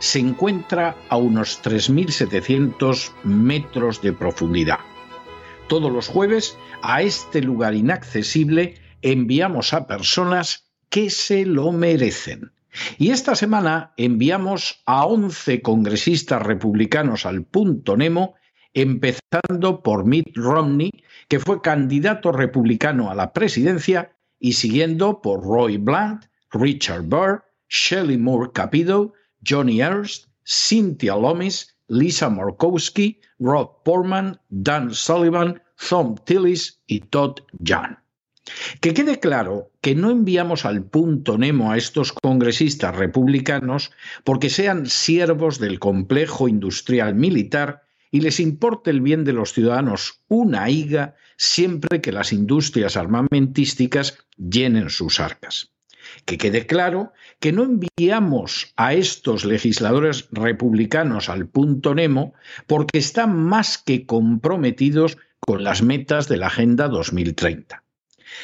se encuentra a unos 3.700 metros de profundidad. Todos los jueves a este lugar inaccesible enviamos a personas que se lo merecen. Y esta semana enviamos a 11 congresistas republicanos al punto Nemo, empezando por Mitt Romney, que fue candidato republicano a la presidencia, y siguiendo por Roy Blunt, Richard Burr, Shelley Moore Capito, Johnny Ernst, Cynthia Lomis, Lisa Markowski, Rob Portman, Dan Sullivan, Tom Tillis y Todd Young. Que quede claro que no enviamos al punto Nemo a estos congresistas republicanos porque sean siervos del complejo industrial militar y les importe el bien de los ciudadanos una higa siempre que las industrias armamentísticas llenen sus arcas. Que quede claro que no enviamos a estos legisladores republicanos al punto Nemo porque están más que comprometidos con las metas de la Agenda 2030.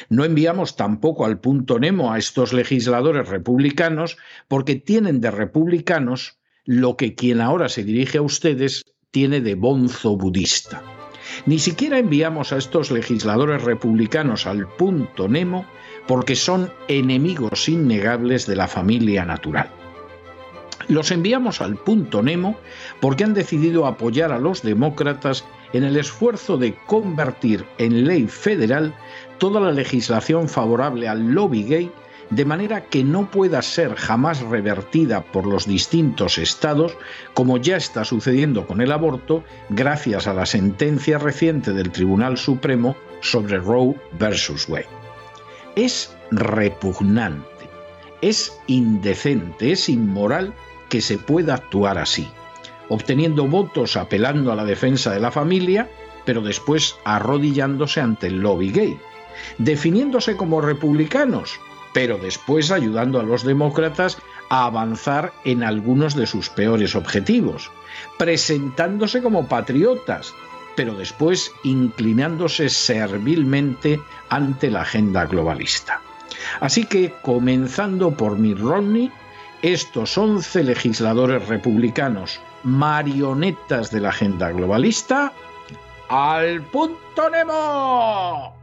No enviamos tampoco al punto Nemo a estos legisladores republicanos porque tienen de republicanos lo que quien ahora se dirige a ustedes tiene de bonzo budista. Ni siquiera enviamos a estos legisladores republicanos al punto Nemo porque son enemigos innegables de la familia natural. Los enviamos al punto Nemo porque han decidido apoyar a los demócratas en el esfuerzo de convertir en ley federal toda la legislación favorable al lobby gay de manera que no pueda ser jamás revertida por los distintos estados, como ya está sucediendo con el aborto, gracias a la sentencia reciente del Tribunal Supremo sobre Roe versus Wade. Es repugnante, es indecente, es inmoral que se pueda actuar así, obteniendo votos apelando a la defensa de la familia, pero después arrodillándose ante el lobby gay, definiéndose como republicanos, pero después ayudando a los demócratas a avanzar en algunos de sus peores objetivos, presentándose como patriotas, pero después inclinándose servilmente ante la agenda globalista. Así que, comenzando por Mitt Romney, estos 11 legisladores republicanos, marionetas de la agenda globalista, al punto Nemo.